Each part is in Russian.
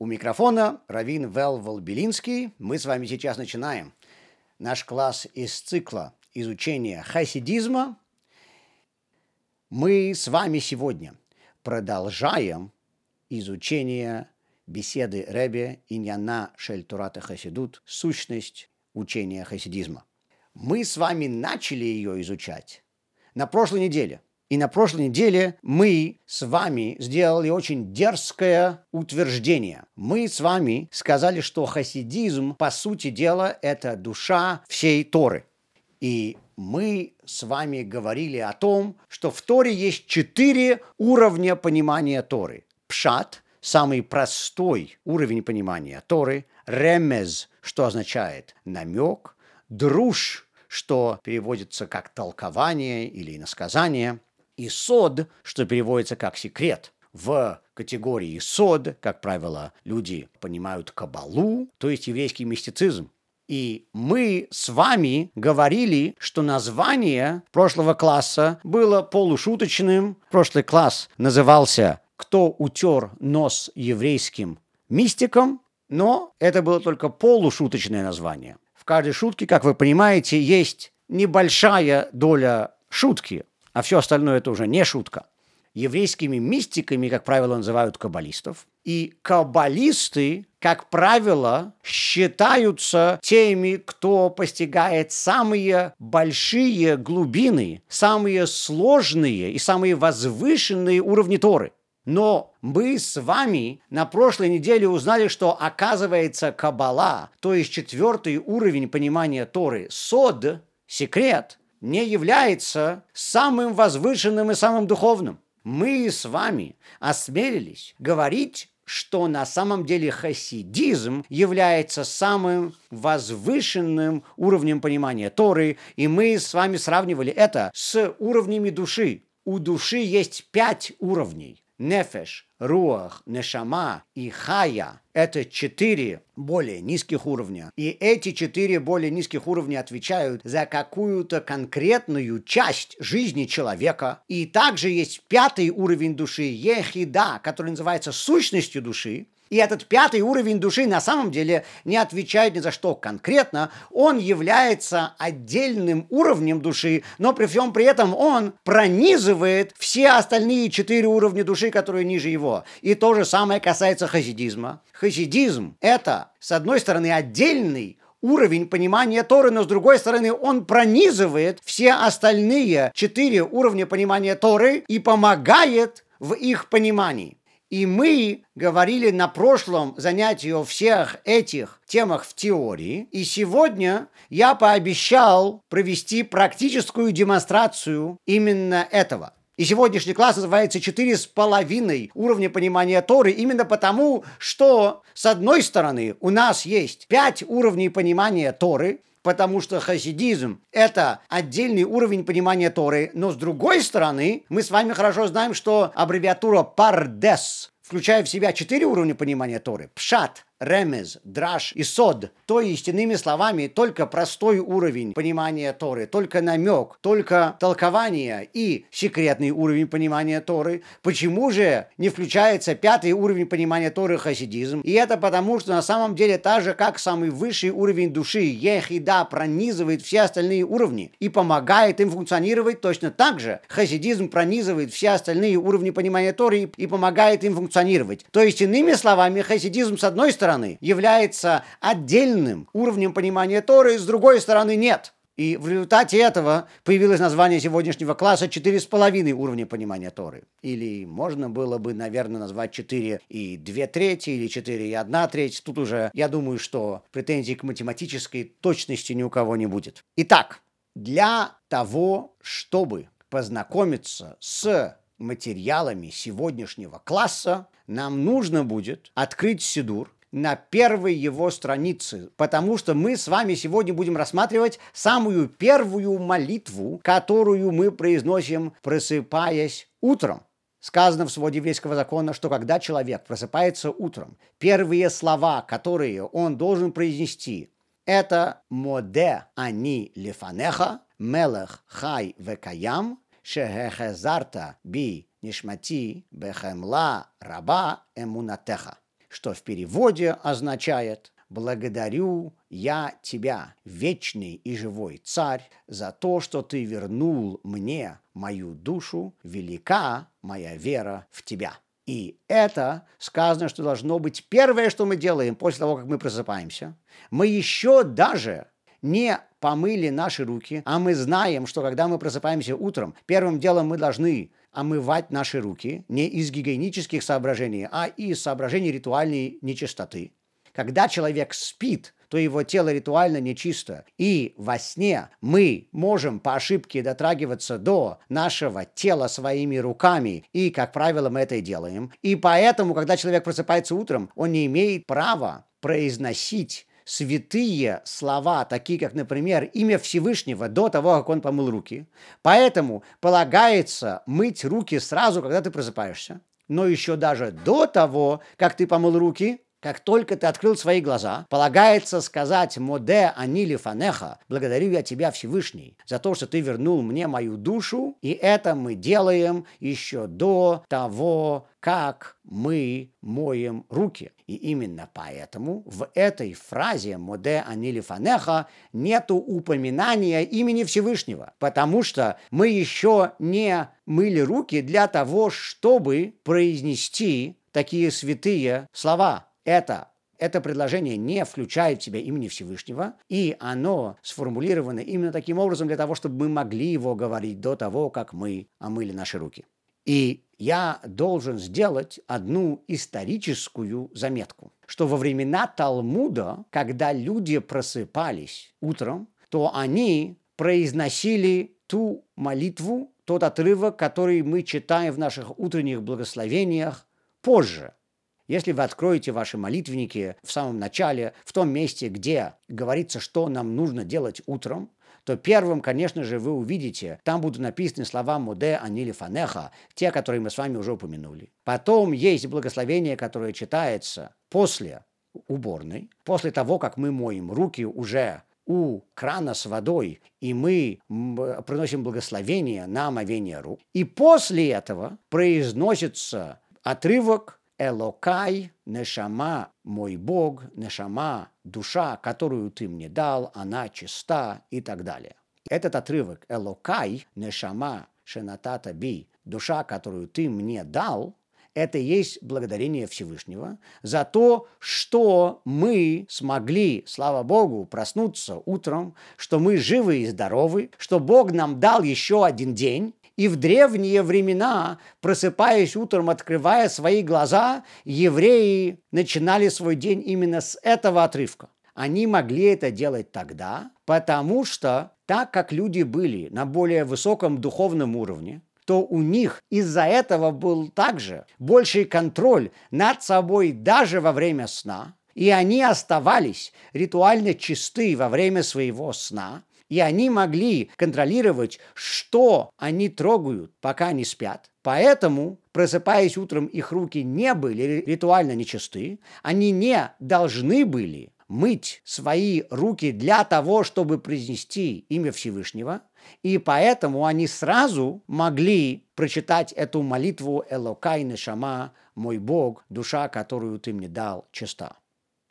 У микрофона Равин Вэл Волбелинский. Мы с вами сейчас начинаем наш класс из цикла изучения хасидизма. Мы с вами сегодня продолжаем изучение беседы Ребе Иньяна Шельтурата Хасидут «Сущность учения хасидизма». Мы с вами начали ее изучать на прошлой неделе – и на прошлой неделе мы с вами сделали очень дерзкое утверждение. Мы с вами сказали, что хасидизм, по сути дела, это душа всей Торы. И мы с вами говорили о том, что в Торе есть четыре уровня понимания Торы. Пшат – самый простой уровень понимания Торы. Ремез, что означает намек. Друж, что переводится как толкование или иносказание – и сод, что переводится как секрет. В категории сод, как правило, люди понимают кабалу, то есть еврейский мистицизм. И мы с вами говорили, что название прошлого класса было полушуточным. Прошлый класс назывался «Кто утер нос еврейским мистикам?», но это было только полушуточное название. В каждой шутке, как вы понимаете, есть небольшая доля шутки а все остальное это уже не шутка. Еврейскими мистиками, как правило, называют каббалистов. И каббалисты, как правило, считаются теми, кто постигает самые большие глубины, самые сложные и самые возвышенные уровни Торы. Но мы с вами на прошлой неделе узнали, что оказывается Каббала, то есть четвертый уровень понимания Торы, сод, секрет – не является самым возвышенным и самым духовным. Мы с вами осмелились говорить что на самом деле хасидизм является самым возвышенным уровнем понимания Торы, и мы с вами сравнивали это с уровнями души. У души есть пять уровней. Нефеш, Руах, Нешама и Хая – это четыре более низких уровня. И эти четыре более низких уровня отвечают за какую-то конкретную часть жизни человека. И также есть пятый уровень души, Ехида, который называется сущностью души. И этот пятый уровень души на самом деле не отвечает ни за что конкретно. Он является отдельным уровнем души, но при всем при этом он пронизывает все остальные четыре уровня души, которые ниже его. И то же самое касается хасидизма. Хасидизм – это, с одной стороны, отдельный уровень понимания Торы, но с другой стороны он пронизывает все остальные четыре уровня понимания Торы и помогает в их понимании. И мы говорили на прошлом занятии о всех этих темах в теории. И сегодня я пообещал провести практическую демонстрацию именно этого. И сегодняшний класс называется «Четыре с половиной уровня понимания Торы» именно потому, что, с одной стороны, у нас есть пять уровней понимания Торы, потому что хасидизм – это отдельный уровень понимания Торы, но с другой стороны, мы с вами хорошо знаем, что аббревиатура «пардес» включая в себя четыре уровня понимания Торы – пшат, ремез, драж и сод. То есть, иными словами, только простой уровень понимания Торы, только намек, только толкование и секретный уровень понимания Торы. Почему же не включается пятый уровень понимания Торы хасидизм? И это потому, что на самом деле так же, как самый высший уровень души, ехида, пронизывает все остальные уровни и помогает им функционировать точно так же. Хасидизм пронизывает все остальные уровни понимания Торы и помогает им функционировать. То есть, иными словами, хасидизм с одной стороны стороны, является отдельным уровнем понимания Торы, с другой стороны нет. И в результате этого появилось название сегодняшнего класса четыре с половиной уровня понимания Торы. Или можно было бы, наверное, назвать четыре и две трети, или четыре и одна треть. Тут уже, я думаю, что претензий к математической точности ни у кого не будет. Итак, для того, чтобы познакомиться с материалами сегодняшнего класса, нам нужно будет открыть Сидур на первой его странице, потому что мы с вами сегодня будем рассматривать самую первую молитву, которую мы произносим, просыпаясь утром. Сказано в своде еврейского закона, что когда человек просыпается утром, первые слова, которые он должен произнести, это «Моде ани лифанеха, мелех хай векаям, шехехезарта би нишмати бехемла раба эмунатеха» что в переводе означает «Благодарю я тебя, вечный и живой царь, за то, что ты вернул мне мою душу, велика моя вера в тебя». И это сказано, что должно быть первое, что мы делаем после того, как мы просыпаемся. Мы еще даже не помыли наши руки, а мы знаем, что когда мы просыпаемся утром, первым делом мы должны омывать наши руки не из гигиенических соображений, а из соображений ритуальной нечистоты. Когда человек спит, то его тело ритуально нечисто. И во сне мы можем по ошибке дотрагиваться до нашего тела своими руками. И, как правило, мы это и делаем. И поэтому, когда человек просыпается утром, он не имеет права произносить святые слова, такие как, например, имя Всевышнего до того, как он помыл руки. Поэтому полагается мыть руки сразу, когда ты просыпаешься. Но еще даже до того, как ты помыл руки, как только ты открыл свои глаза, полагается сказать «Моде анили фанеха» «Благодарю я тебя, Всевышний, за то, что ты вернул мне мою душу». И это мы делаем еще до того, как мы моем руки. И именно поэтому в этой фразе «Моде анили фанеха» нету упоминания имени Всевышнего, потому что мы еще не мыли руки для того, чтобы произнести такие святые слова это это предложение не включает в себя имени Всевышнего, и оно сформулировано именно таким образом для того, чтобы мы могли его говорить до того, как мы омыли наши руки. И я должен сделать одну историческую заметку, что во времена Талмуда, когда люди просыпались утром, то они произносили ту молитву, тот отрывок, который мы читаем в наших утренних благословениях позже – если вы откроете ваши молитвенники в самом начале, в том месте, где говорится, что нам нужно делать утром, то первым, конечно же, вы увидите, там будут написаны слова «Моде анили фанеха», те, которые мы с вами уже упомянули. Потом есть благословение, которое читается после уборной, после того, как мы моем руки уже у крана с водой, и мы приносим благословение на омовение рук. И после этого произносится отрывок Элокай, Нешама, мой Бог, Нешама, душа, которую ты мне дал, она чиста и так далее. Этот отрывок Элокай, Нешама, Шенатата Би, душа, которую ты мне дал, это есть благодарение Всевышнего за то, что мы смогли, слава Богу, проснуться утром, что мы живы и здоровы, что Бог нам дал еще один день, и в древние времена, просыпаясь утром, открывая свои глаза, евреи начинали свой день именно с этого отрывка. Они могли это делать тогда, потому что так как люди были на более высоком духовном уровне, то у них из-за этого был также больший контроль над собой даже во время сна, и они оставались ритуально чисты во время своего сна, и они могли контролировать, что они трогают, пока не спят. Поэтому, просыпаясь утром, их руки не были ритуально нечисты, они не должны были мыть свои руки для того, чтобы произнести имя Всевышнего, и поэтому они сразу могли прочитать эту молитву «Элокай Нешама, мой Бог, душа, которую ты мне дал, чиста»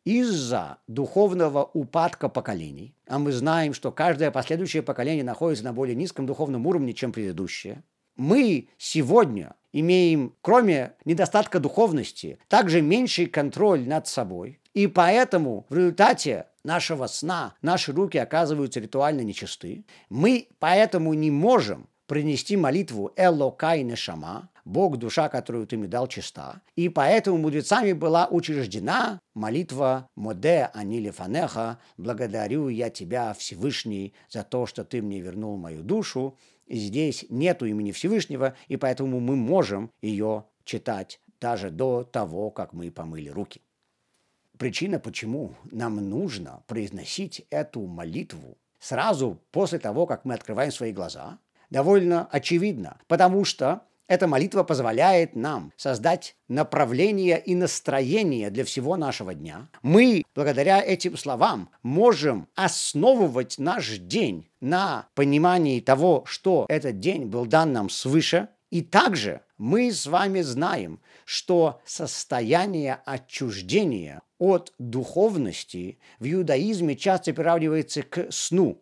из-за духовного упадка поколений, а мы знаем, что каждое последующее поколение находится на более низком духовном уровне, чем предыдущее, мы сегодня имеем, кроме недостатка духовности, также меньший контроль над собой. И поэтому в результате нашего сна наши руки оказываются ритуально нечисты. Мы поэтому не можем принести молитву «Элокай Нешама», Бог, душа, которую ты мне дал, чиста. И поэтому мудрецами была учреждена молитва «Моде анили фанеха», «Благодарю я тебя, Всевышний, за то, что ты мне вернул мою душу». И здесь нету имени Всевышнего, и поэтому мы можем ее читать даже до того, как мы помыли руки. Причина, почему нам нужно произносить эту молитву сразу после того, как мы открываем свои глаза, довольно очевидна, потому что эта молитва позволяет нам создать направление и настроение для всего нашего дня. Мы, благодаря этим словам, можем основывать наш день на понимании того, что этот день был дан нам свыше, И также мы с вами знаем, что состояние отчуждения от духовности в иудаизме часто приравнивается к сну.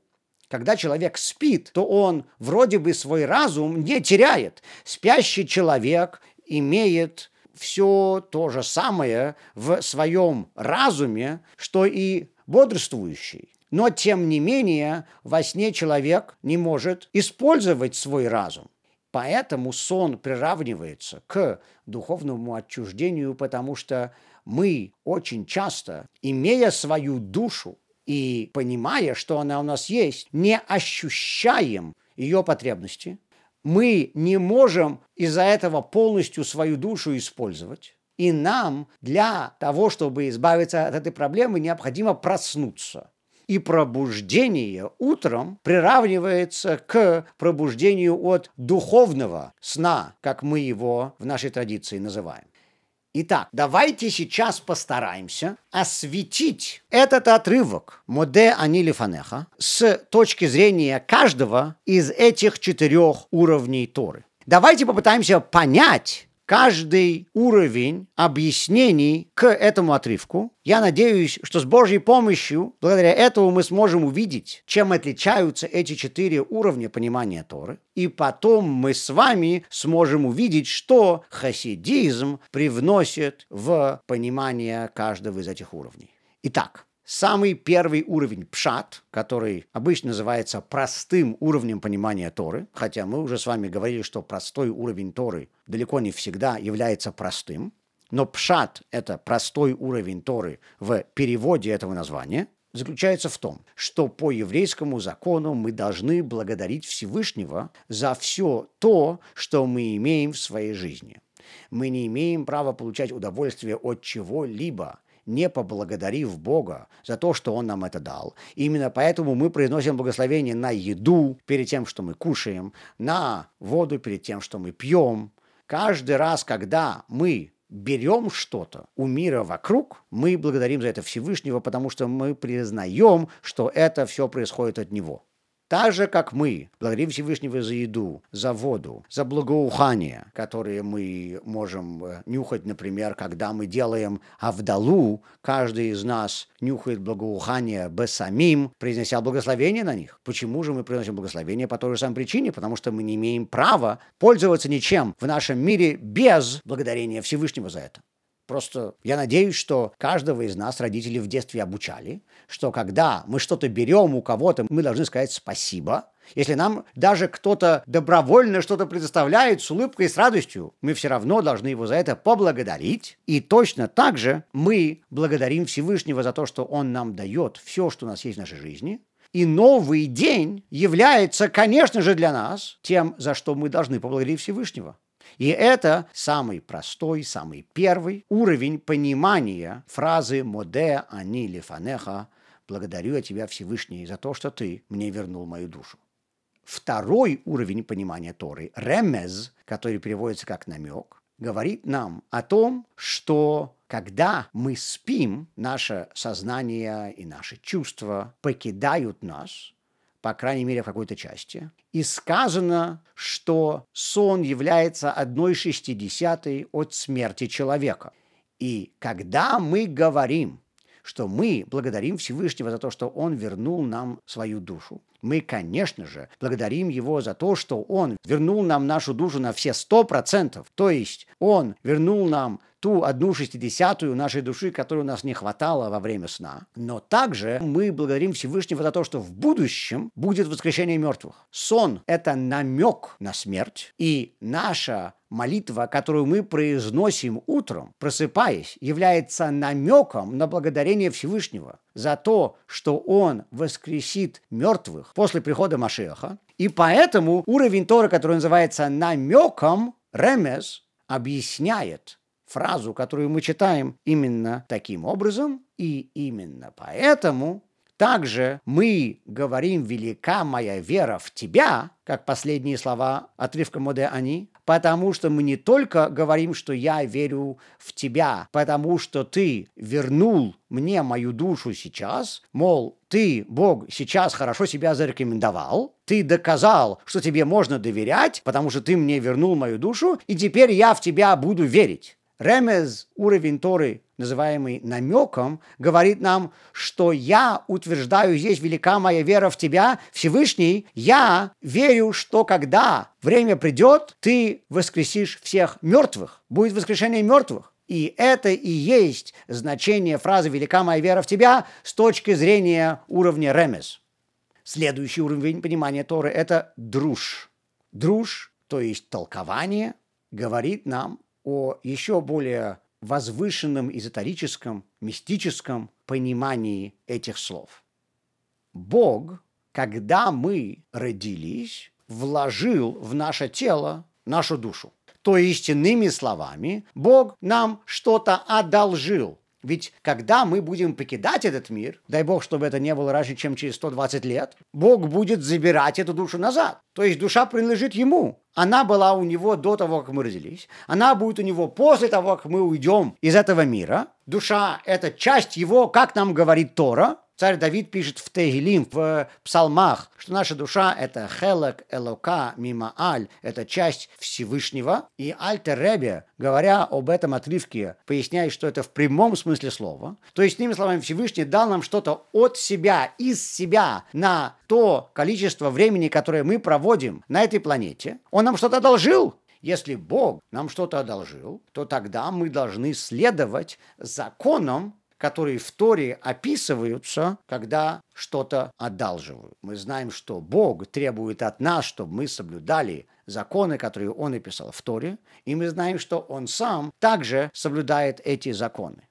Когда человек спит, то он вроде бы свой разум не теряет. Спящий человек имеет все то же самое в своем разуме, что и бодрствующий. Но, тем не менее, во сне человек не может использовать свой разум. Поэтому сон приравнивается к духовному отчуждению, потому что мы очень часто, имея свою душу и понимая, что она у нас есть, не ощущаем ее потребности, мы не можем из-за этого полностью свою душу использовать. И нам для того, чтобы избавиться от этой проблемы, необходимо проснуться и пробуждение утром приравнивается к пробуждению от духовного сна, как мы его в нашей традиции называем. Итак, давайте сейчас постараемся осветить этот отрывок «Моде анили фанеха» с точки зрения каждого из этих четырех уровней Торы. Давайте попытаемся понять, каждый уровень объяснений к этому отрывку. Я надеюсь, что с Божьей помощью, благодаря этому мы сможем увидеть, чем отличаются эти четыре уровня понимания Торы. И потом мы с вами сможем увидеть, что хасидизм привносит в понимание каждого из этих уровней. Итак, Самый первый уровень пшат, который обычно называется простым уровнем понимания Торы, хотя мы уже с вами говорили, что простой уровень Торы далеко не всегда является простым, но пшат – это простой уровень Торы в переводе этого названия, заключается в том, что по еврейскому закону мы должны благодарить Всевышнего за все то, что мы имеем в своей жизни. Мы не имеем права получать удовольствие от чего-либо – не поблагодарив Бога за то, что Он нам это дал. именно поэтому мы произносим благословение на еду перед тем, что мы кушаем, на воду перед тем, что мы пьем. Каждый раз, когда мы берем что-то у мира вокруг, мы благодарим за это Всевышнего, потому что мы признаем, что это все происходит от Него. Так же, как мы благодарим Всевышнего за еду, за воду, за благоухание, которые мы можем э, нюхать, например, когда мы делаем авдалу, каждый из нас нюхает благоухание самим, произнеся благословение на них. Почему же мы приносим благословение по той же самой причине? Потому что мы не имеем права пользоваться ничем в нашем мире без благодарения Всевышнего за это. Просто я надеюсь, что каждого из нас родители в детстве обучали, что когда мы что-то берем у кого-то, мы должны сказать спасибо. Если нам даже кто-то добровольно что-то предоставляет с улыбкой и с радостью, мы все равно должны его за это поблагодарить. И точно так же мы благодарим Всевышнего за то, что Он нам дает все, что у нас есть в нашей жизни. И новый день является, конечно же, для нас тем, за что мы должны поблагодарить Всевышнего. И это самый простой, самый первый уровень понимания фразы «Моде ани лифанеха» «Благодарю я тебя, Всевышний, за то, что ты мне вернул мою душу». Второй уровень понимания Торы, ремез, который переводится как намек, говорит нам о том, что когда мы спим, наше сознание и наши чувства покидают нас, по крайней мере, в какой-то части. И сказано, что сон является одной шестидесятой от смерти человека. И когда мы говорим, что мы благодарим Всевышнего за то, что Он вернул нам свою душу, мы, конечно же, благодарим Его за то, что Он вернул нам нашу душу на все сто процентов. То есть Он вернул нам ту одну шестидесятую нашей души, которой у нас не хватало во время сна. Но также мы благодарим Всевышнего за то, что в будущем будет воскрешение мертвых. Сон – это намек на смерть, и наша молитва, которую мы произносим утром, просыпаясь, является намеком на благодарение Всевышнего за то, что Он воскресит мертвых после прихода Машеха. И поэтому уровень Тора, который называется намеком, ремес, объясняет фразу, которую мы читаем именно таким образом, и именно поэтому также мы говорим «велика моя вера в тебя», как последние слова отрывка Моде Ани, потому что мы не только говорим, что я верю в тебя, потому что ты вернул мне мою душу сейчас, мол, ты, Бог, сейчас хорошо себя зарекомендовал, ты доказал, что тебе можно доверять, потому что ты мне вернул мою душу, и теперь я в тебя буду верить. Ремез, уровень Торы, называемый намеком, говорит нам, что я утверждаю здесь велика моя вера в тебя, Всевышний, я верю, что когда время придет, ты воскресишь всех мертвых, будет воскрешение мертвых. И это и есть значение фразы «велика моя вера в тебя» с точки зрения уровня ремес. Следующий уровень понимания Торы – это друж. Друж, то есть толкование, говорит нам о еще более возвышенном эзотерическом, мистическом понимании этих слов. Бог, когда мы родились, вложил в наше тело нашу душу. То есть, иными словами, Бог нам что-то одолжил. Ведь когда мы будем покидать этот мир, дай Бог, чтобы это не было раньше, чем через 120 лет, Бог будет забирать эту душу назад. То есть душа принадлежит Ему. Она была у Него до того, как мы родились. Она будет у Него после того, как мы уйдем из этого мира. Душа – это часть Его, как нам говорит Тора, Царь Давид пишет в Тегилим, в псалмах, что наша душа – это хелек элока мимо аль, это часть Всевышнего. И Альтер Ребе, говоря об этом отрывке, поясняет, что это в прямом смысле слова. То есть, иными словами, Всевышний дал нам что-то от себя, из себя на то количество времени, которое мы проводим на этой планете. Он нам что-то одолжил, если Бог нам что-то одолжил, то тогда мы должны следовать законам, которые в Торе описываются, когда что-то одалживают. Мы знаем, что Бог требует от нас, чтобы мы соблюдали законы, которые Он написал в Торе, и мы знаем, что Он сам также соблюдает эти законы.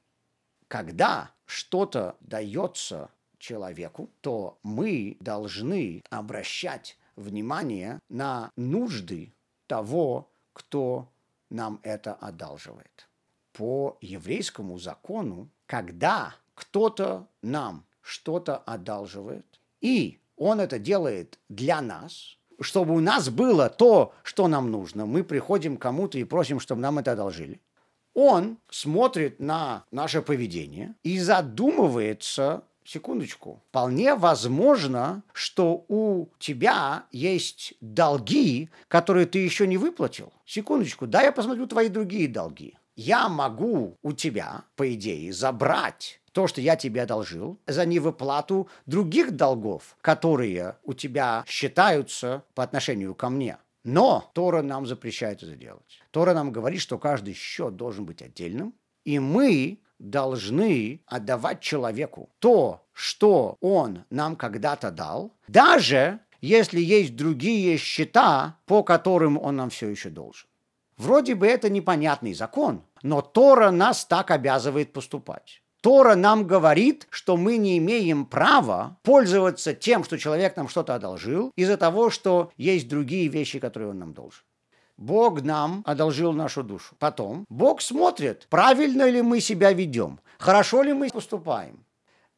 Когда что-то дается человеку, то мы должны обращать внимание на нужды того, кто нам это одалживает. По еврейскому закону когда кто-то нам что-то одалживает, и он это делает для нас, чтобы у нас было то, что нам нужно, мы приходим к кому-то и просим, чтобы нам это одолжили. Он смотрит на наше поведение и задумывается, секундочку, вполне возможно, что у тебя есть долги, которые ты еще не выплатил. Секундочку, да я посмотрю твои другие долги я могу у тебя, по идее, забрать то, что я тебе одолжил, за невыплату других долгов, которые у тебя считаются по отношению ко мне. Но Тора нам запрещает это делать. Тора нам говорит, что каждый счет должен быть отдельным, и мы должны отдавать человеку то, что он нам когда-то дал, даже если есть другие счета, по которым он нам все еще должен. Вроде бы это непонятный закон, но Тора нас так обязывает поступать. Тора нам говорит, что мы не имеем права пользоваться тем, что человек нам что-то одолжил, из-за того, что есть другие вещи, которые он нам должен. Бог нам одолжил нашу душу. Потом Бог смотрит, правильно ли мы себя ведем, хорошо ли мы поступаем.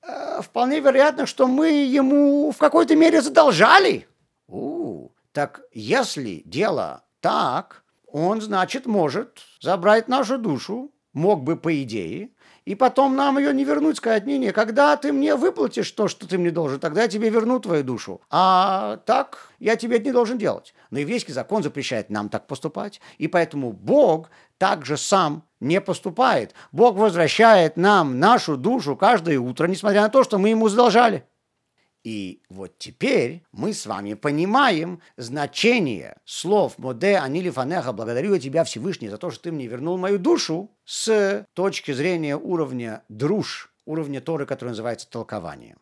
Э, вполне вероятно, что мы ему в какой-то мере задолжали. У, так если дело так, он, значит, может забрать нашу душу, мог бы по идее, и потом нам ее не вернуть, сказать, не, не, когда ты мне выплатишь то, что ты мне должен, тогда я тебе верну твою душу. А так я тебе это не должен делать. Но еврейский закон запрещает нам так поступать, и поэтому Бог также сам не поступает. Бог возвращает нам нашу душу каждое утро, несмотря на то, что мы ему задолжали. И вот теперь мы с вами понимаем значение слов «Моде анили фанеха» «Благодарю тебя, Всевышний, за то, что ты мне вернул мою душу» с точки зрения уровня друж, уровня Торы, который называется толкование.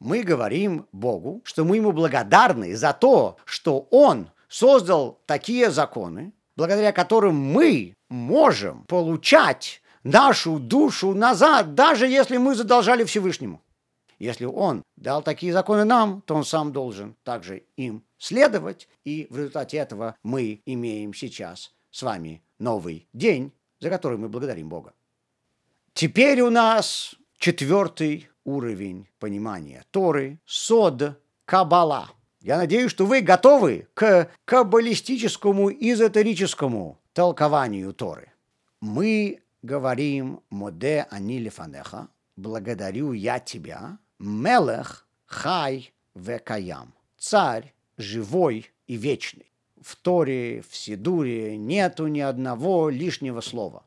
Мы говорим Богу, что мы ему благодарны за то, что Он создал такие законы, благодаря которым мы можем получать нашу душу назад, даже если мы задолжали Всевышнему. Если он дал такие законы нам, то он сам должен также им следовать, и в результате этого мы имеем сейчас с вами новый день, за который мы благодарим Бога. Теперь у нас четвертый уровень понимания Торы – сод Кабала. Я надеюсь, что вы готовы к каббалистическому эзотерическому толкованию Торы. Мы говорим «Моде ани лефанеха», «Благодарю я тебя», «Мелех хай векаям», «Царь живой и вечный». В Торе, в Сидуре нету ни одного лишнего слова.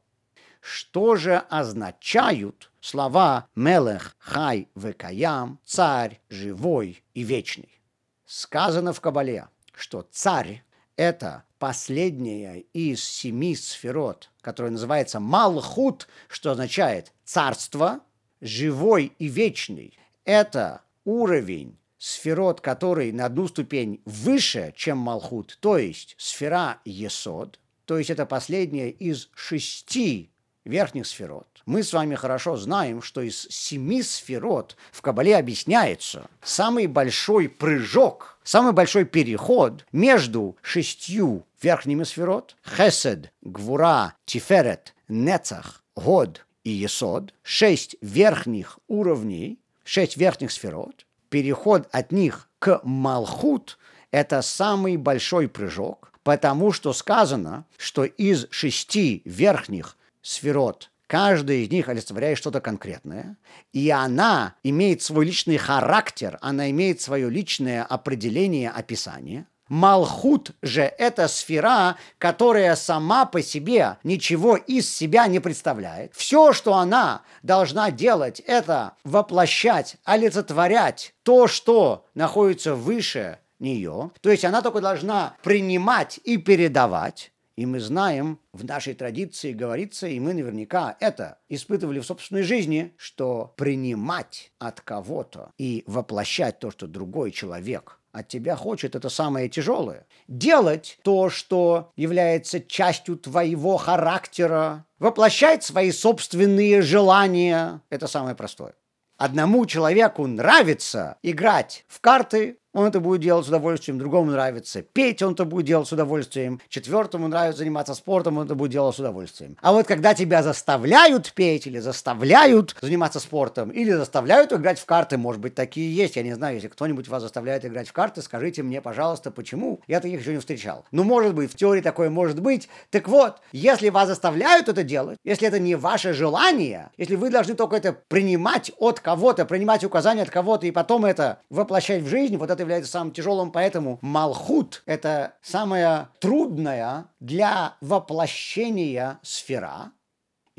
Что же означают слова «Мелех хай векаям», «Царь живой и вечный»? Сказано в Кабале, что царь – это последняя из семи сферот, которая называется Малхут, что означает царство, живой и вечный. Это уровень сферот, который на одну ступень выше, чем Малхут, то есть сфера Есод, то есть это последняя из шести верхних сферот. Мы с вами хорошо знаем, что из семи сферот в Кабале объясняется самый большой прыжок, самый большой переход между шестью верхними сферот – Хесед, Гвура, Тиферет, Нецах, Год и Есод – шесть верхних уровней, шесть верхних сферот. Переход от них к Малхут – это самый большой прыжок, потому что сказано, что из шести верхних сферот. Каждая из них олицетворяет что-то конкретное, и она имеет свой личный характер, она имеет свое личное определение, описание. Малхут же – это сфера, которая сама по себе ничего из себя не представляет. Все, что она должна делать, это воплощать, олицетворять то, что находится выше нее. То есть она только должна принимать и передавать. И мы знаем, в нашей традиции говорится, и мы наверняка это испытывали в собственной жизни, что принимать от кого-то и воплощать то, что другой человек от тебя хочет, это самое тяжелое. Делать то, что является частью твоего характера, воплощать свои собственные желания, это самое простое. Одному человеку нравится играть в карты, он это будет делать с удовольствием, другому нравится петь, он это будет делать с удовольствием, четвертому нравится заниматься спортом, он это будет делать с удовольствием. А вот когда тебя заставляют петь или заставляют заниматься спортом, или заставляют играть в карты, может быть, такие есть, я не знаю, если кто-нибудь вас заставляет играть в карты, скажите мне, пожалуйста, почему? Я таких еще не встречал. Ну, может быть, в теории такое может быть. Так вот, если вас заставляют это делать, если это не ваше желание, если вы должны только это принимать от кого-то, принимать указания от кого-то и потом это воплощать в жизнь, вот это это является самым тяжелым, поэтому Малхут – это самая трудная для воплощения сфера,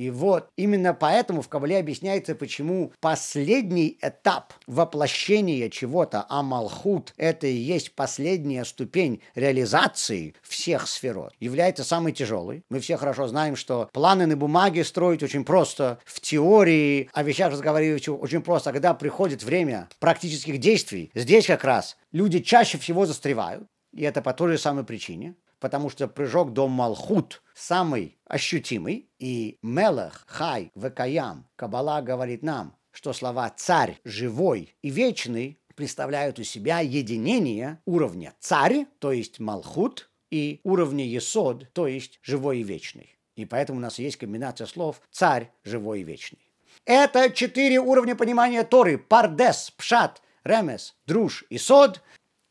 и вот именно поэтому в Кабале объясняется, почему последний этап воплощения чего-то, а Малхут – это и есть последняя ступень реализации всех сферот, является самой тяжелой. Мы все хорошо знаем, что планы на бумаге строить очень просто, в теории о вещах разговаривать очень просто, а когда приходит время практических действий, здесь как раз люди чаще всего застревают, и это по той же самой причине потому что прыжок до Малхут самый ощутимый, и Мелах, Хай, Векаям, Кабала говорит нам, что слова «царь», «живой» и «вечный» представляют у себя единение уровня «царь», то есть Малхут, и уровня Есод, то есть «живой и вечный». И поэтому у нас есть комбинация слов «царь», «живой и вечный». Это четыре уровня понимания Торы – Пардес, Пшат, Ремес, Друж и Сод.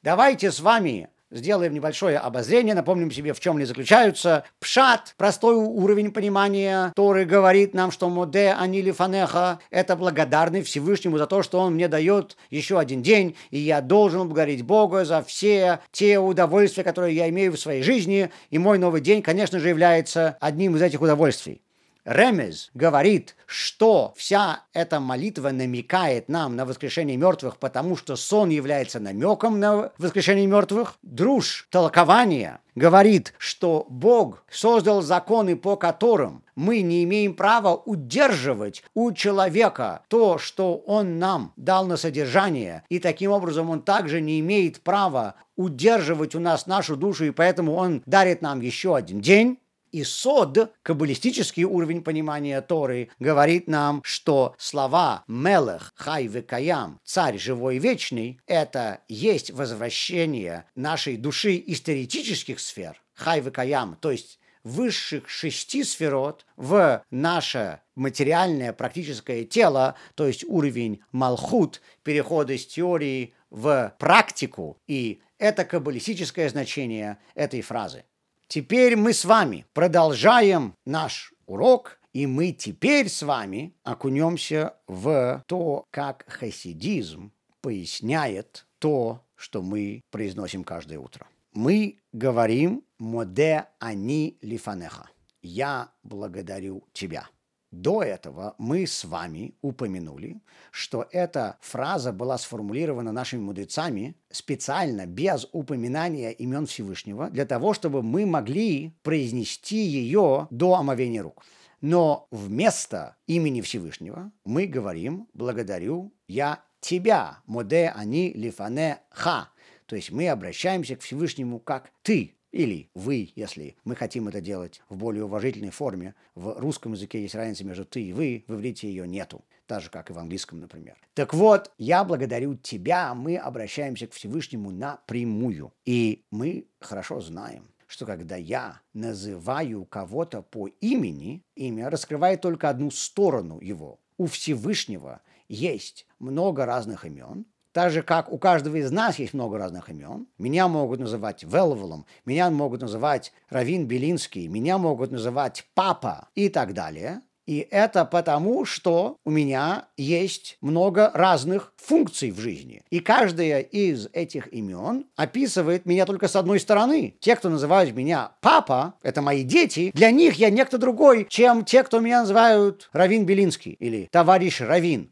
Давайте с вами Сделаем небольшое обозрение, напомним себе, в чем они заключаются. Пшат, простой уровень понимания, который говорит нам, что моде анили фанеха – это благодарный Всевышнему за то, что он мне дает еще один день, и я должен благодарить Бога за все те удовольствия, которые я имею в своей жизни, и мой новый день, конечно же, является одним из этих удовольствий. Ремез говорит, что вся эта молитва намекает нам на воскрешение мертвых, потому что сон является намеком на воскрешение мертвых. Друж, толкование, говорит, что Бог создал законы, по которым мы не имеем права удерживать у человека то, что он нам дал на содержание, и таким образом он также не имеет права удерживать у нас нашу душу, и поэтому он дарит нам еще один день. И сод, каббалистический уровень понимания Торы, говорит нам, что слова «мелех», «хай векаям», «царь живой и вечный» — это есть возвращение нашей души из теоретических сфер, «хай векаям», то есть высших шести сферот в наше материальное практическое тело, то есть уровень Малхут, перехода из теории в практику и Это каббалистическое значение этой фразы. Теперь мы с вами продолжаем наш урок, и мы теперь с вами окунемся в то, как хасидизм поясняет то, что мы произносим каждое утро. Мы говорим «Моде ани лифанеха» – «Я благодарю тебя». До этого мы с вами упомянули, что эта фраза была сформулирована нашими мудрецами специально, без упоминания имен Всевышнего, для того, чтобы мы могли произнести ее до омовения рук. Но вместо имени Всевышнего мы говорим «благодарю я тебя, моде они лифане ха». То есть мы обращаемся к Всевышнему как «ты», или вы, если мы хотим это делать в более уважительной форме. В русском языке есть разница между ты и вы, в иврите ее нету. Так же, как и в английском, например. Так вот, я благодарю тебя, мы обращаемся к Всевышнему напрямую. И мы хорошо знаем, что когда я называю кого-то по имени, имя раскрывает только одну сторону его. У Всевышнего есть много разных имен, так же, как у каждого из нас есть много разных имен. Меня могут называть Велвелом, меня могут называть Равин Белинский, меня могут называть Папа и так далее. И это потому, что у меня есть много разных функций в жизни. И каждая из этих имен описывает меня только с одной стороны. Те, кто называют меня папа, это мои дети, для них я некто другой, чем те, кто меня называют Равин Белинский или товарищ Равин.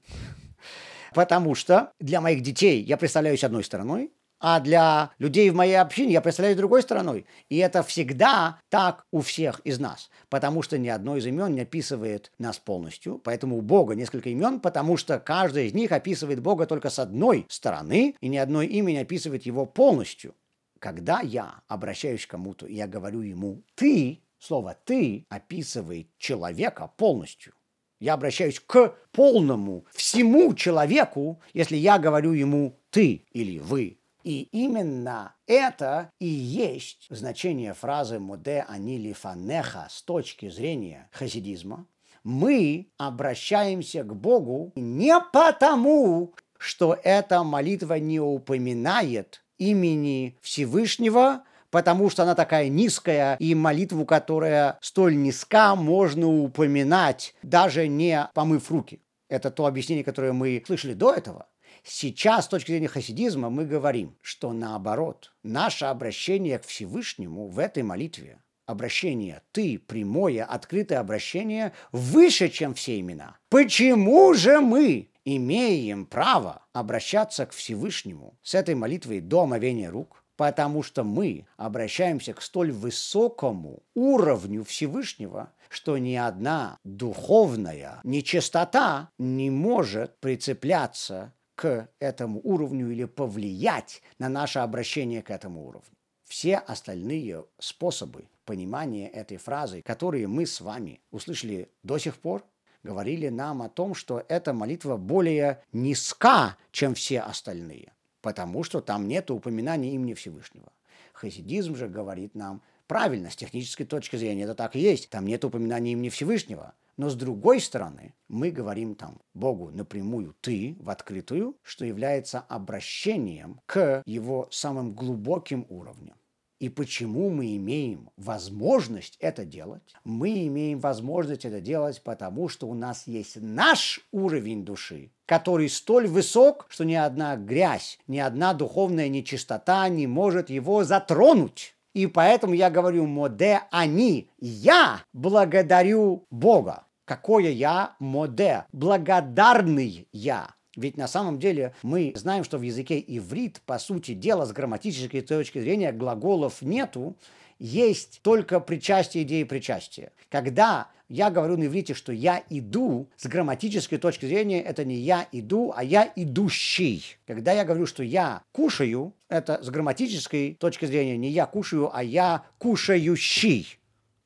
Потому что для моих детей я представляюсь одной стороной, а для людей в моей общине я представляюсь другой стороной. И это всегда так у всех из нас, потому что ни одно из имен не описывает нас полностью. Поэтому у Бога несколько имен, потому что каждое из них описывает Бога только с одной стороны, и ни одно имя не описывает его полностью. Когда я обращаюсь к кому-то, и я говорю ему «ты», слово «ты» описывает человека полностью. Я обращаюсь к полному, всему человеку, если я говорю ему «ты» или «вы». И именно это и есть значение фразы «моде анили фанеха» с точки зрения хасидизма. Мы обращаемся к Богу не потому, что эта молитва не упоминает имени Всевышнего, потому что она такая низкая, и молитву, которая столь низка, можно упоминать, даже не помыв руки. Это то объяснение, которое мы слышали до этого. Сейчас, с точки зрения хасидизма, мы говорим, что наоборот, наше обращение к Всевышнему в этой молитве, обращение «ты», прямое, открытое обращение, выше, чем все имена. Почему же мы имеем право обращаться к Всевышнему с этой молитвой до омовения рук? Потому что мы обращаемся к столь высокому уровню Всевышнего, что ни одна духовная нечистота не может прицепляться к этому уровню или повлиять на наше обращение к этому уровню. Все остальные способы понимания этой фразы, которые мы с вами услышали до сих пор, говорили нам о том, что эта молитва более низка, чем все остальные потому что там нет упоминания имени Всевышнего. Хасидизм же говорит нам правильно, с технической точки зрения это так и есть, там нет упоминания имени Всевышнего. Но с другой стороны, мы говорим там Богу напрямую «ты» в открытую, что является обращением к его самым глубоким уровням. И почему мы имеем возможность это делать? Мы имеем возможность это делать, потому что у нас есть наш уровень души, который столь высок, что ни одна грязь, ни одна духовная нечистота не может его затронуть. И поэтому я говорю «моде они». Я благодарю Бога. Какое я моде? Благодарный я. Ведь на самом деле мы знаем, что в языке иврит, по сути дела, с грамматической точки зрения глаголов нету, есть только причастие идеи причастия. Когда я говорю на иврите, что я иду, с грамматической точки зрения это не я иду, а я идущий. Когда я говорю, что я кушаю, это с грамматической точки зрения не я кушаю, а я кушающий.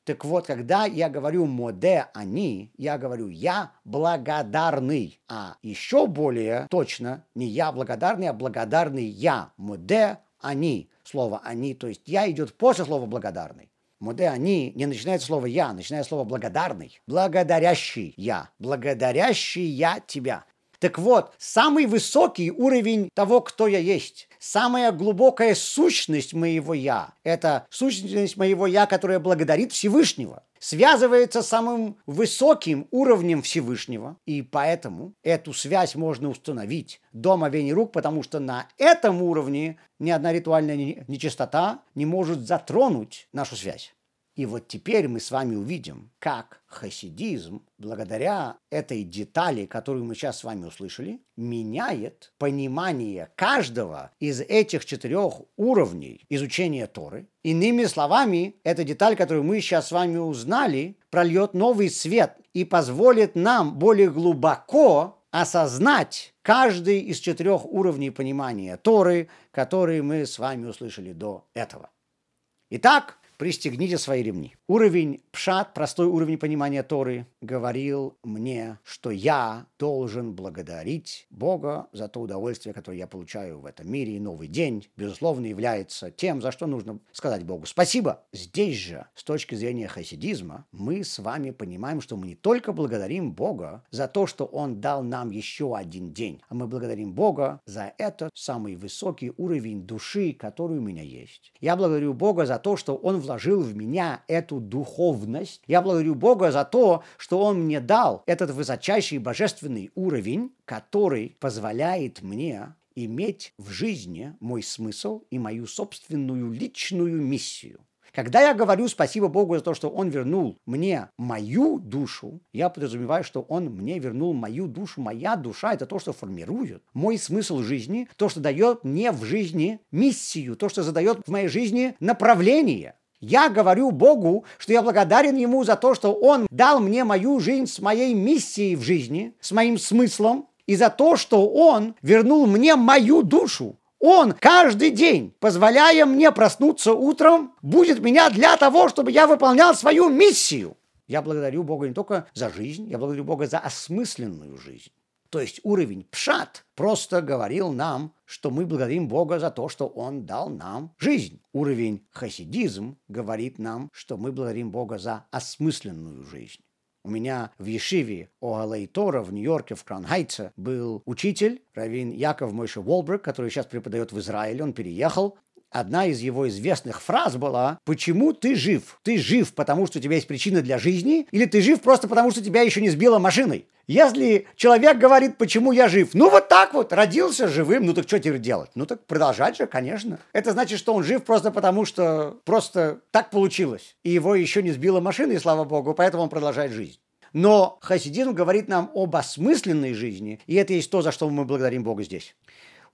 Так вот, когда я говорю «моде они», я говорю «я благодарный». А еще более точно, не «я благодарный», а «благодарный я». «Моде они». Слово «они», то есть «я» идет после слова «благодарный». Моде они не начинает слово я, начинает слово благодарный. Благодарящий я. Благодарящий я тебя. Так вот, самый высокий уровень того, кто я есть, самая глубокая сущность моего «я». Это сущность моего «я», которая благодарит Всевышнего связывается с самым высоким уровнем Всевышнего, и поэтому эту связь можно установить до мовения рук, потому что на этом уровне ни одна ритуальная нечистота не может затронуть нашу связь. И вот теперь мы с вами увидим, как хасидизм, благодаря этой детали, которую мы сейчас с вами услышали, меняет понимание каждого из этих четырех уровней изучения Торы. Иными словами, эта деталь, которую мы сейчас с вами узнали, прольет новый свет и позволит нам более глубоко осознать каждый из четырех уровней понимания Торы, которые мы с вами услышали до этого. Итак, пристегните свои ремни. Уровень пшат, простой уровень понимания Торы, говорил мне, что я должен благодарить Бога за то удовольствие, которое я получаю в этом мире. И новый день, безусловно, является тем, за что нужно сказать Богу спасибо. Здесь же, с точки зрения хасидизма, мы с вами понимаем, что мы не только благодарим Бога за то, что Он дал нам еще один день, а мы благодарим Бога за этот самый высокий уровень души, который у меня есть. Я благодарю Бога за то, что Он вложил в меня эту духовность. Я благодарю Бога за то, что Он мне дал этот высочайший божественный уровень, который позволяет мне иметь в жизни мой смысл и мою собственную личную миссию. Когда я говорю спасибо Богу за то, что Он вернул мне мою душу, я подразумеваю, что Он мне вернул мою душу. Моя душа – это то, что формирует мой смысл жизни, то, что дает мне в жизни миссию, то, что задает в моей жизни направление. Я говорю Богу, что я благодарен Ему за то, что Он дал мне мою жизнь с моей миссией в жизни, с моим смыслом, и за то, что Он вернул мне мою душу. Он каждый день, позволяя мне проснуться утром, будет меня для того, чтобы я выполнял свою миссию. Я благодарю Бога не только за жизнь, я благодарю Бога за осмысленную жизнь. То есть уровень пшат просто говорил нам, что мы благодарим Бога за то, что Он дал нам жизнь. Уровень хасидизм говорит нам, что мы благодарим Бога за осмысленную жизнь. У меня в Ешиве Огалей Тора в Нью-Йорке, в Кранхайце, был учитель, раввин Яков Мойша Волберг, который сейчас преподает в Израиле. Он переехал, Одна из его известных фраз была «Почему ты жив? Ты жив, потому что у тебя есть причина для жизни, или ты жив просто потому, что тебя еще не сбила машиной?» Если человек говорит, почему я жив, ну вот так вот, родился живым, ну так что теперь делать? Ну так продолжать же, конечно. Это значит, что он жив просто потому, что просто так получилось. И его еще не сбила машина, и слава богу, поэтому он продолжает жизнь. Но хасидизм говорит нам об осмысленной жизни, и это есть то, за что мы благодарим Бога здесь.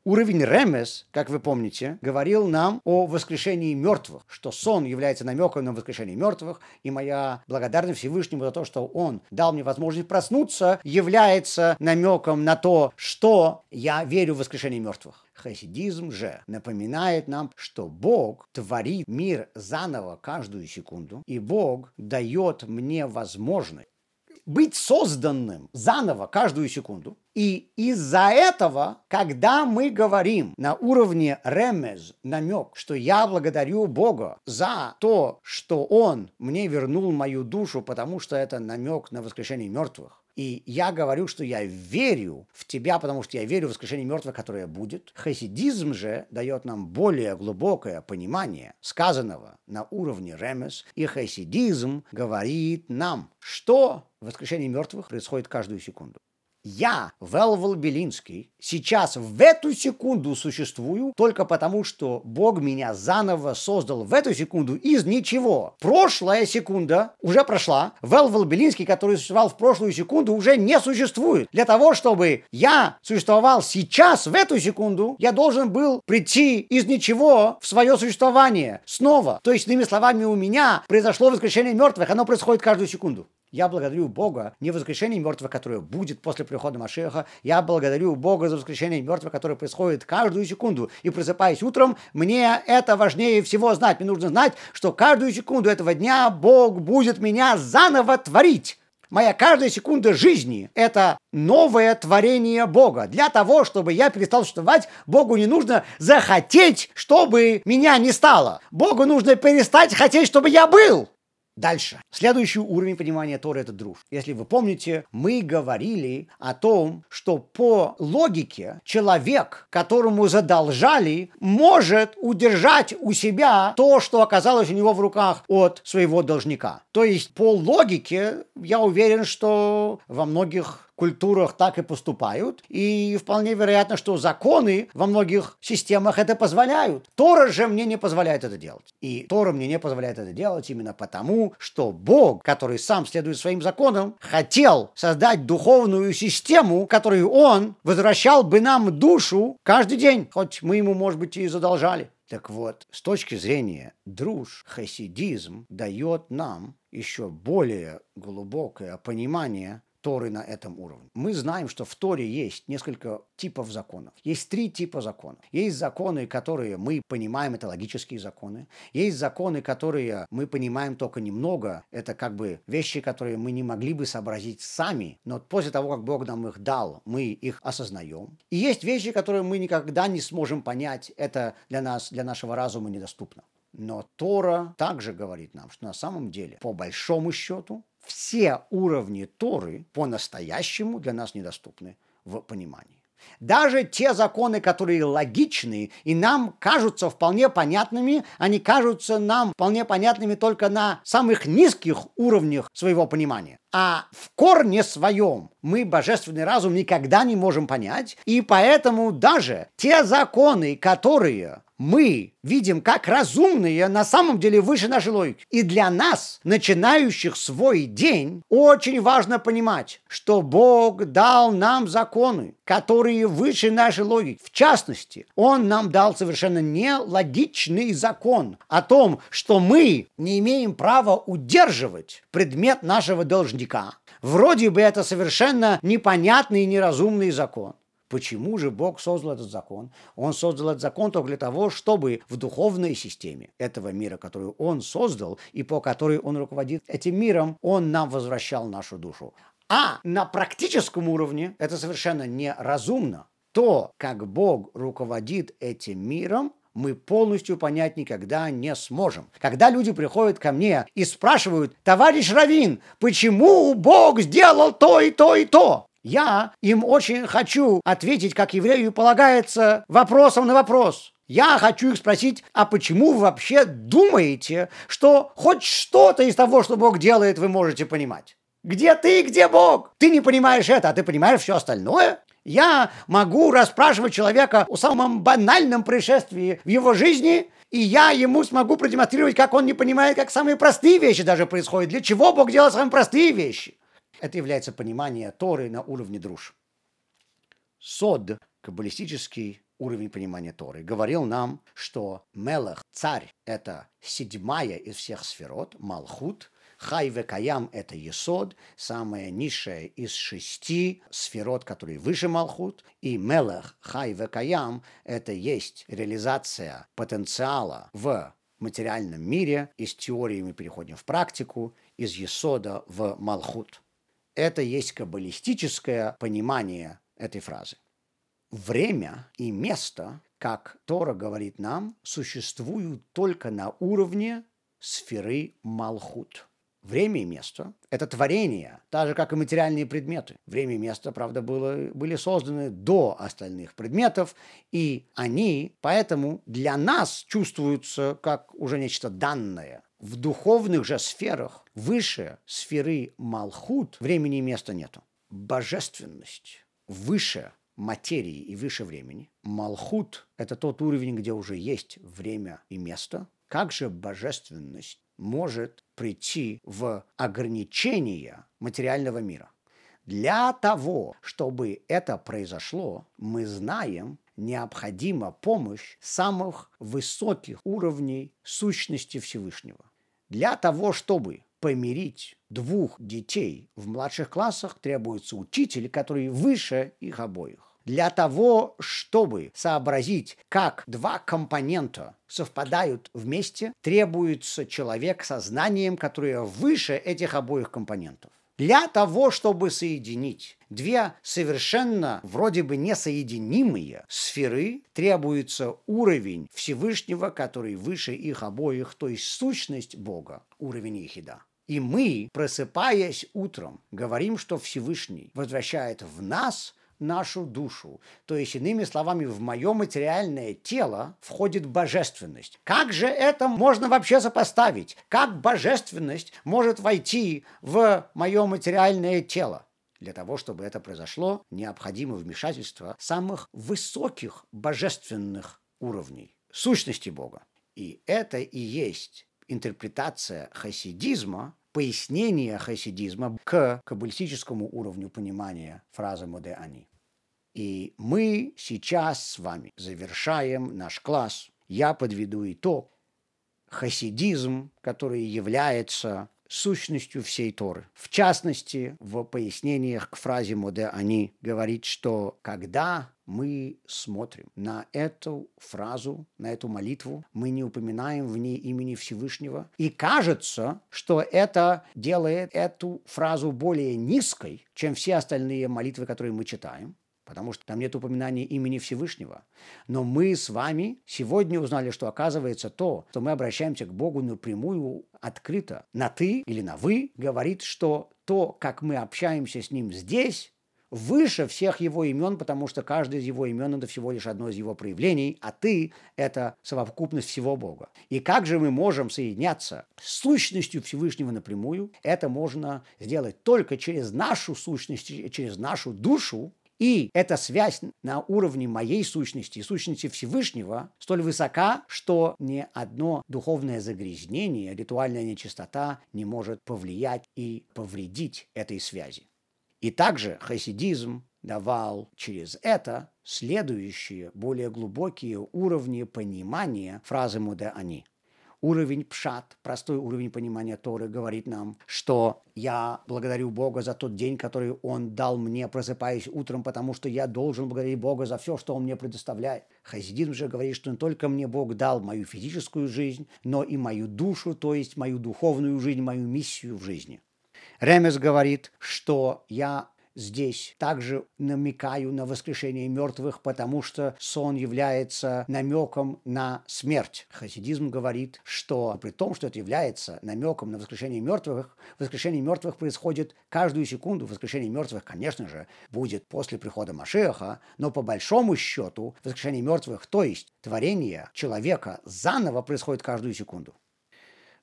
Уровень Ремес, как вы помните, говорил нам о воскрешении мертвых, что сон является намеком на воскрешение мертвых, и моя благодарность Всевышнему за то, что он дал мне возможность проснуться, является намеком на то, что я верю в воскрешение мертвых. Хасидизм же напоминает нам, что Бог творит мир заново каждую секунду, и Бог дает мне возможность быть созданным заново каждую секунду. И из-за этого, когда мы говорим на уровне ремез, намек, что я благодарю Бога за то, что Он мне вернул мою душу, потому что это намек на воскрешение мертвых, и я говорю, что я верю в тебя, потому что я верю в воскрешение мертвых, которое будет. Хасидизм же дает нам более глубокое понимание сказанного на уровне ремес. И хасидизм говорит нам, что воскрешение мертвых происходит каждую секунду. Я, Велвел Белинский, сейчас в эту секунду существую только потому, что Бог меня заново создал в эту секунду из ничего. Прошлая секунда уже прошла. Велвел Белинский, который существовал в прошлую секунду, уже не существует. Для того, чтобы я существовал сейчас, в эту секунду, я должен был прийти из ничего в свое существование снова. То есть, иными словами, у меня произошло воскрешение мертвых. Оно происходит каждую секунду. Я благодарю Бога не воскрешение мертвых, которое будет после прихода Машеха. Я благодарю Бога за воскрешение мертвых, которое происходит каждую секунду. И просыпаясь утром, мне это важнее всего знать. Мне нужно знать, что каждую секунду этого дня Бог будет меня заново творить. Моя каждая секунда жизни – это новое творение Бога. Для того, чтобы я перестал существовать, Богу не нужно захотеть, чтобы меня не стало. Богу нужно перестать хотеть, чтобы я был. Дальше. Следующий уровень понимания Торы – это дружба. Если вы помните, мы говорили о том, что по логике человек, которому задолжали, может удержать у себя то, что оказалось у него в руках от своего должника. То есть по логике я уверен, что во многих культурах так и поступают, и вполне вероятно, что законы во многих системах это позволяют. Тора же мне не позволяет это делать. И Тора мне не позволяет это делать именно потому, что Бог, который сам следует своим законам, хотел создать духовную систему, которую Он возвращал бы нам душу каждый день, хоть мы ему, может быть, и задолжали. Так вот, с точки зрения друж, хасидизм дает нам еще более глубокое понимание Торы на этом уровне. Мы знаем, что в Торе есть несколько типов законов. Есть три типа законов. Есть законы, которые мы понимаем, это логические законы. Есть законы, которые мы понимаем только немного. Это как бы вещи, которые мы не могли бы сообразить сами, но после того, как Бог нам их дал, мы их осознаем. И есть вещи, которые мы никогда не сможем понять. Это для нас, для нашего разума недоступно. Но Тора также говорит нам, что на самом деле, по большому счету, все уровни Торы по-настоящему для нас недоступны в понимании. Даже те законы, которые логичны и нам кажутся вполне понятными, они кажутся нам вполне понятными только на самых низких уровнях своего понимания. А в корне своем мы божественный разум никогда не можем понять, и поэтому даже те законы, которые мы видим как разумные, на самом деле выше нашей логики. И для нас, начинающих свой день, очень важно понимать, что Бог дал нам законы, которые выше нашей логики. В частности, Он нам дал совершенно нелогичный закон о том, что мы не имеем права удерживать предмет нашего должника. Вроде бы это совершенно непонятный и неразумный закон. Почему же Бог создал этот закон? Он создал этот закон только для того, чтобы в духовной системе этого мира, которую Он создал и по которой Он руководит этим миром, Он нам возвращал нашу душу. А на практическом уровне это совершенно неразумно. То, как Бог руководит этим миром, мы полностью понять никогда не сможем. Когда люди приходят ко мне и спрашивают, товарищ Равин, почему Бог сделал то и то и то? Я им очень хочу ответить, как еврею полагается, вопросом на вопрос. Я хочу их спросить, а почему вы вообще думаете, что хоть что-то из того, что Бог делает, вы можете понимать? Где ты, где Бог? Ты не понимаешь это, а ты понимаешь все остальное? Я могу расспрашивать человека о самом банальном происшествии в его жизни, и я ему смогу продемонстрировать, как он не понимает, как самые простые вещи даже происходят. Для чего Бог делает самые простые вещи? Это является понимание Торы на уровне друж. Сод, каббалистический уровень понимания Торы, говорил нам, что Мелах, царь, это седьмая из всех сферот, Малхут, Хай Каям – это Есод, самая низшая из шести сферот, которые выше Малхут. И Мелах, Хай Каям – это есть реализация потенциала в материальном мире. Из теории мы переходим в практику, из Есода в Малхут. Это есть каббалистическое понимание этой фразы. Время и место, как Тора говорит нам, существуют только на уровне сферы Малхут. Время и место – это творение, так же, как и материальные предметы. Время и место, правда, было, были созданы до остальных предметов, и они поэтому для нас чувствуются как уже нечто данное. В духовных же сферах, выше сферы Малхут, времени и места нету. Божественность выше материи и выше времени. Малхут – это тот уровень, где уже есть время и место. Как же божественность может прийти в ограничение материального мира? Для того, чтобы это произошло, мы знаем, необходима помощь самых высоких уровней сущности Всевышнего. Для того, чтобы помирить двух детей в младших классах, требуется учитель, который выше их обоих. Для того, чтобы сообразить, как два компонента совпадают вместе, требуется человек со знанием, которое выше этих обоих компонентов. Для того, чтобы соединить две совершенно вроде бы несоединимые сферы, требуется уровень Всевышнего, который выше их обоих, то есть сущность Бога, уровень Ихида. И мы, просыпаясь утром, говорим, что Всевышний возвращает в нас нашу душу. То есть, иными словами, в мое материальное тело входит божественность. Как же это можно вообще сопоставить? Как божественность может войти в мое материальное тело? Для того, чтобы это произошло, необходимо вмешательство самых высоких божественных уровней, сущности Бога. И это и есть интерпретация хасидизма, пояснение хасидизма к каббалистическому уровню понимания фразы «моде они». И мы сейчас с вами завершаем наш класс. Я подведу итог. Хасидизм, который является сущностью всей Торы. В частности, в пояснениях к фразе «моде они» говорит, что когда мы смотрим на эту фразу, на эту молитву, мы не упоминаем в ней имени Всевышнего. И кажется, что это делает эту фразу более низкой, чем все остальные молитвы, которые мы читаем потому что там нет упоминания имени Всевышнего. Но мы с вами сегодня узнали, что оказывается то, что мы обращаемся к Богу напрямую, открыто, на «ты» или на «вы», говорит, что то, как мы общаемся с Ним здесь, выше всех его имен, потому что каждое из его имен – это всего лишь одно из его проявлений, а ты – это совокупность всего Бога. И как же мы можем соединяться с сущностью Всевышнего напрямую? Это можно сделать только через нашу сущность, через нашу душу, и эта связь на уровне моей сущности и сущности Всевышнего столь высока, что ни одно духовное загрязнение, ритуальная нечистота не может повлиять и повредить этой связи. И также хасидизм давал через это следующие, более глубокие уровни понимания фразы «муде они». Уровень пшат, простой уровень понимания Торы, говорит нам, что я благодарю Бога за тот день, который Он дал мне, просыпаясь утром, потому что я должен благодарить Бога за все, что Он мне предоставляет. Хасидизм же говорит, что не только мне Бог дал мою физическую жизнь, но и мою душу, то есть мою духовную жизнь, мою миссию в жизни. Ремес говорит, что я здесь также намекаю на воскрешение мертвых, потому что сон является намеком на смерть. Хасидизм говорит, что при том, что это является намеком на воскрешение мертвых, воскрешение мертвых происходит каждую секунду. Воскрешение мертвых, конечно же, будет после прихода Машеха, но по большому счету воскрешение мертвых, то есть творение человека заново происходит каждую секунду.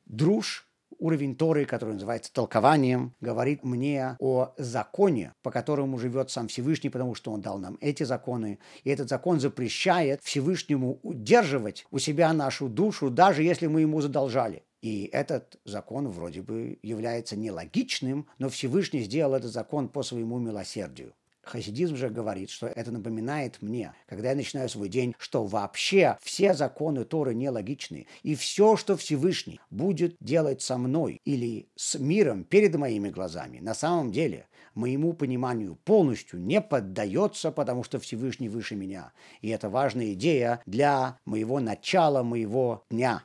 Друж Уровень Торы, который называется толкованием, говорит мне о законе, по которому живет сам Всевышний, потому что он дал нам эти законы. И этот закон запрещает Всевышнему удерживать у себя нашу душу, даже если мы ему задолжали. И этот закон вроде бы является нелогичным, но Всевышний сделал этот закон по своему милосердию. Хасидизм же говорит, что это напоминает мне, когда я начинаю свой день, что вообще все законы Торы нелогичны, и все, что Всевышний будет делать со мной или с миром перед моими глазами, на самом деле моему пониманию полностью не поддается, потому что Всевышний выше меня. И это важная идея для моего начала, моего дня.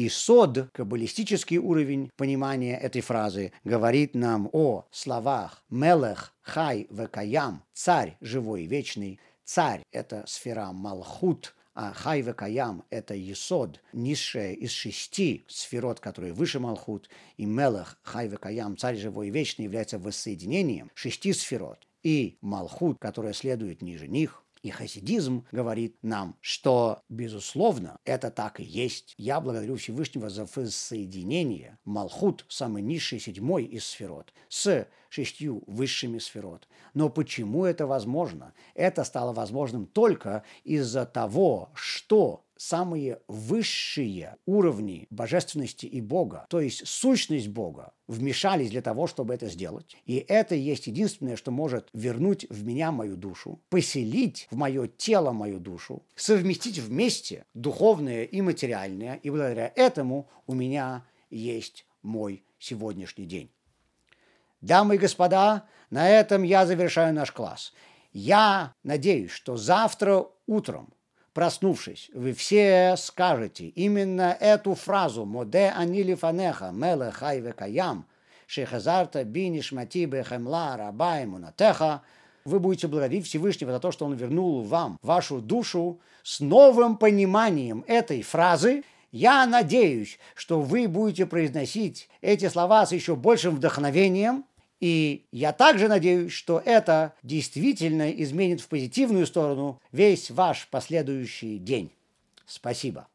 И сод, каббалистический уровень понимания этой фразы, говорит нам о словах «мелех хай векаям» – «царь живой вечный». Царь – это сфера Малхут, а хай векаям – это есод, низшая из шести сферот, которые выше Малхут, и Мелех, хай векаям, царь живой вечный, является воссоединением шести сферот. И Малхут, которая следует ниже них, и хасидизм говорит нам, что, безусловно, это так и есть. Я благодарю Всевышнего за воссоединение Малхут, самый низший седьмой из сферот, с шестью высшими сферот. Но почему это возможно? Это стало возможным только из-за того, что самые высшие уровни божественности и Бога, то есть сущность Бога, вмешались для того, чтобы это сделать. И это есть единственное, что может вернуть в меня мою душу, поселить в мое тело мою душу, совместить вместе духовное и материальное. И благодаря этому у меня есть мой сегодняшний день. Дамы и господа, на этом я завершаю наш класс. Я надеюсь, что завтра утром проснувшись, вы все скажете именно эту фразу «Моде анили фанеха, меле хайве каям, шехазарта бини шмати бехемла раба мунатеха», вы будете благодарить Всевышнего за то, что Он вернул вам вашу душу с новым пониманием этой фразы. Я надеюсь, что вы будете произносить эти слова с еще большим вдохновением, и я также надеюсь, что это действительно изменит в позитивную сторону весь ваш последующий день. Спасибо.